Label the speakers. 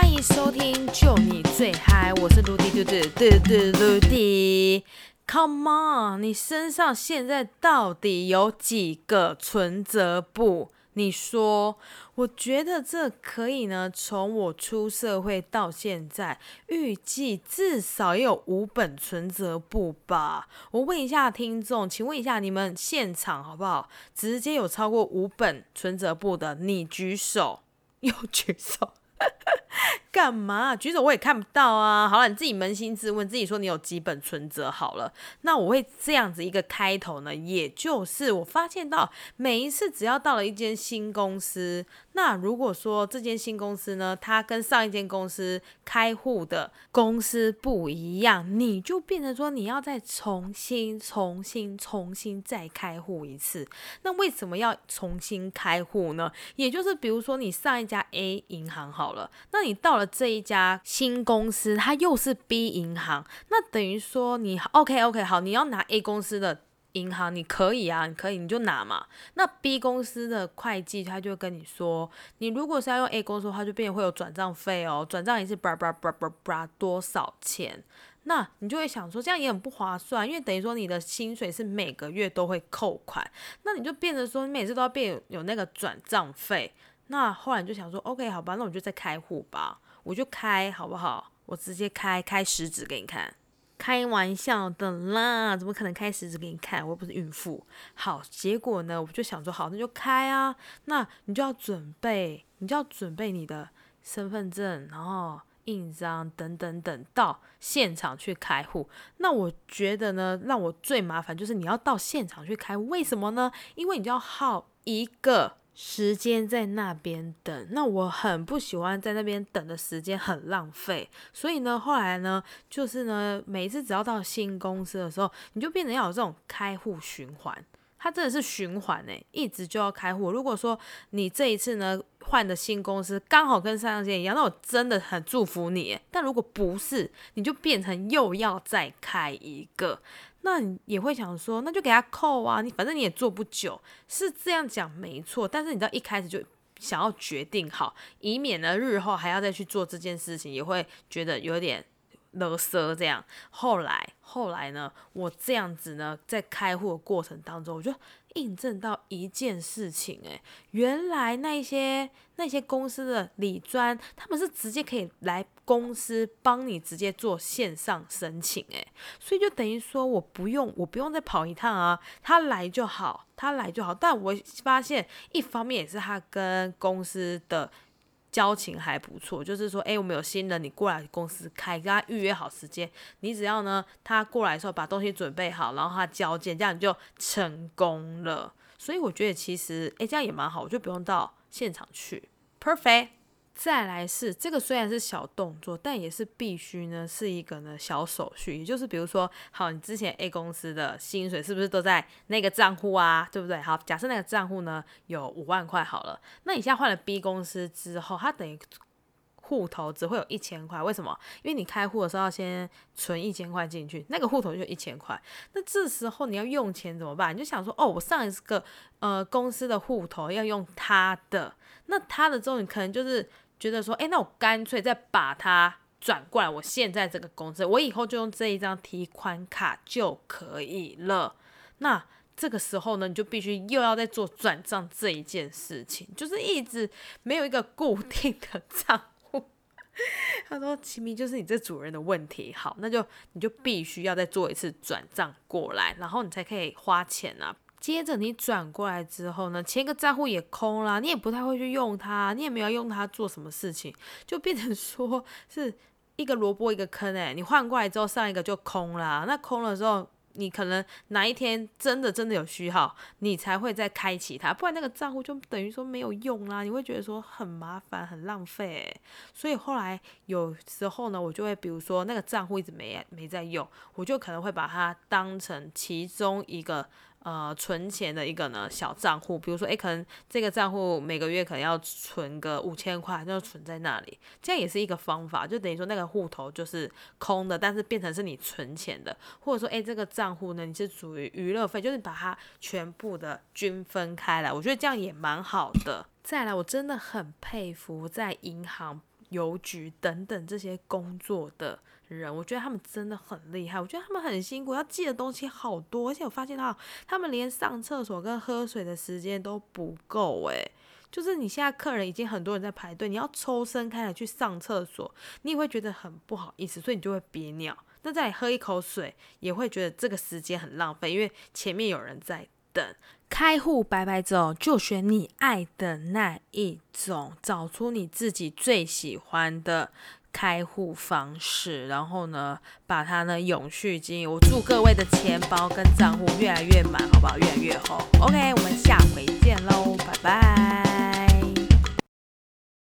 Speaker 1: 欢迎收听《就你最嗨》，我是卢迪嘟嘟嘟嘟卢迪。Come on，你身上现在到底有几个存折簿？你说，我觉得这可以呢。从我出社会到现在，预计至少也有五本存折簿吧。我问一下听众，请问一下你们现场好不好？直接有超过五本存折簿的，你举手，又举手。干嘛？举手我也看不到啊！好了，你自己扪心自问，自己说你有几本存折好了。那我会这样子一个开头呢，也就是我发现到每一次只要到了一间新公司。那如果说这间新公司呢，它跟上一间公司开户的公司不一样，你就变成说你要再重新、重新、重新再开户一次。那为什么要重新开户呢？也就是比如说你上一家 A 银行好了，那你到了这一家新公司，它又是 B 银行，那等于说你 OK OK 好，你要拿 A 公司的。银行你可以啊，你可以你就拿嘛。那 B 公司的会计他就跟你说，你如果是要用 A 公司的话，就变会有转账费哦，转账一次叭叭叭叭叭多少钱？那你就会想说，这样也很不划算，因为等于说你的薪水是每个月都会扣款，那你就变成说你每次都要变有那个转账费。那后来你就想说，OK 好吧，那我就再开户吧，我就开好不好？我直接开开十指给你看。开玩笑的啦，怎么可能开十指给你看？我又不是孕妇。好，结果呢，我就想说，好，那就开啊。那你就要准备，你就要准备你的身份证，然后印章等等等，到现场去开户。那我觉得呢，让我最麻烦就是你要到现场去开，为什么呢？因为你就要耗一个。时间在那边等，那我很不喜欢在那边等的时间很浪费，所以呢，后来呢，就是呢，每一次只要到新公司的时候，你就变成要有这种开户循环，它真的是循环诶，一直就要开户。如果说你这一次呢换的新公司刚好跟上一间一样，那我真的很祝福你。但如果不是，你就变成又要再开一个。那你也会想说，那就给他扣啊，你反正你也做不久，是这样讲没错。但是你知道一开始就想要决定好，以免呢日后还要再去做这件事情，也会觉得有点勒瑟这样。后来后来呢，我这样子呢，在开户的过程当中，我就。印证到一件事情，诶，原来那些那些公司的理专，他们是直接可以来公司帮你直接做线上申请，诶，所以就等于说我不用我不用再跑一趟啊，他来就好，他来就好。但我发现一方面也是他跟公司的。交情还不错，就是说，哎，我们有新人，你过来公司开，跟他预约好时间，你只要呢，他过来的时候把东西准备好，然后他交接，这样你就成功了。所以我觉得其实，哎，这样也蛮好，我就不用到现场去，perfect。再来是这个虽然是小动作，但也是必须呢，是一个呢小手续。也就是比如说，好，你之前 A 公司的薪水是不是都在那个账户啊？对不对？好，假设那个账户呢有五万块好了，那你现在换了 B 公司之后，它等于户头只会有一千块。为什么？因为你开户的时候要先存一千块进去，那个户头就一千块。那这时候你要用钱怎么办？你就想说，哦，我上一个呃公司的户头要用他的，那他的之后你可能就是。觉得说，哎，那我干脆再把它转过来，我现在这个公司，我以后就用这一张提款卡就可以了。那这个时候呢，你就必须又要再做转账这一件事情，就是一直没有一个固定的账户。他说：“其明就是你这主人的问题。”好，那就你就必须要再做一次转账过来，然后你才可以花钱啊。接着你转过来之后呢，前一个账户也空了，你也不太会去用它，你也没有用它做什么事情，就变成说是一个萝卜一个坑诶，你换过来之后，上一个就空了，那空了之后，你可能哪一天真的真的有需要，你才会再开启它，不然那个账户就等于说没有用啦，你会觉得说很麻烦很浪费，所以后来有时候呢，我就会比如说那个账户一直没没在用，我就可能会把它当成其中一个。呃，存钱的一个呢小账户，比如说，诶，可能这个账户每个月可能要存个五千块，就存在那里，这样也是一个方法，就等于说那个户头就是空的，但是变成是你存钱的，或者说，诶，这个账户呢，你是属于娱乐费，就是把它全部的均分开来，我觉得这样也蛮好的。再来，我真的很佩服在银行。邮局等等这些工作的人，我觉得他们真的很厉害。我觉得他们很辛苦，要记的东西好多，而且我发现到他们连上厕所跟喝水的时间都不够诶。就是你现在客人已经很多人在排队，你要抽身开来去上厕所，你也会觉得很不好意思，所以你就会憋尿。那再喝一口水，也会觉得这个时间很浪费，因为前面有人在等。开户白白走，就选你爱的那一种，找出你自己最喜欢的开户方式，然后呢，把它呢永续经营。我祝各位的钱包跟账户越来越满，好不好？越来越厚。OK，我们下回见喽，拜拜。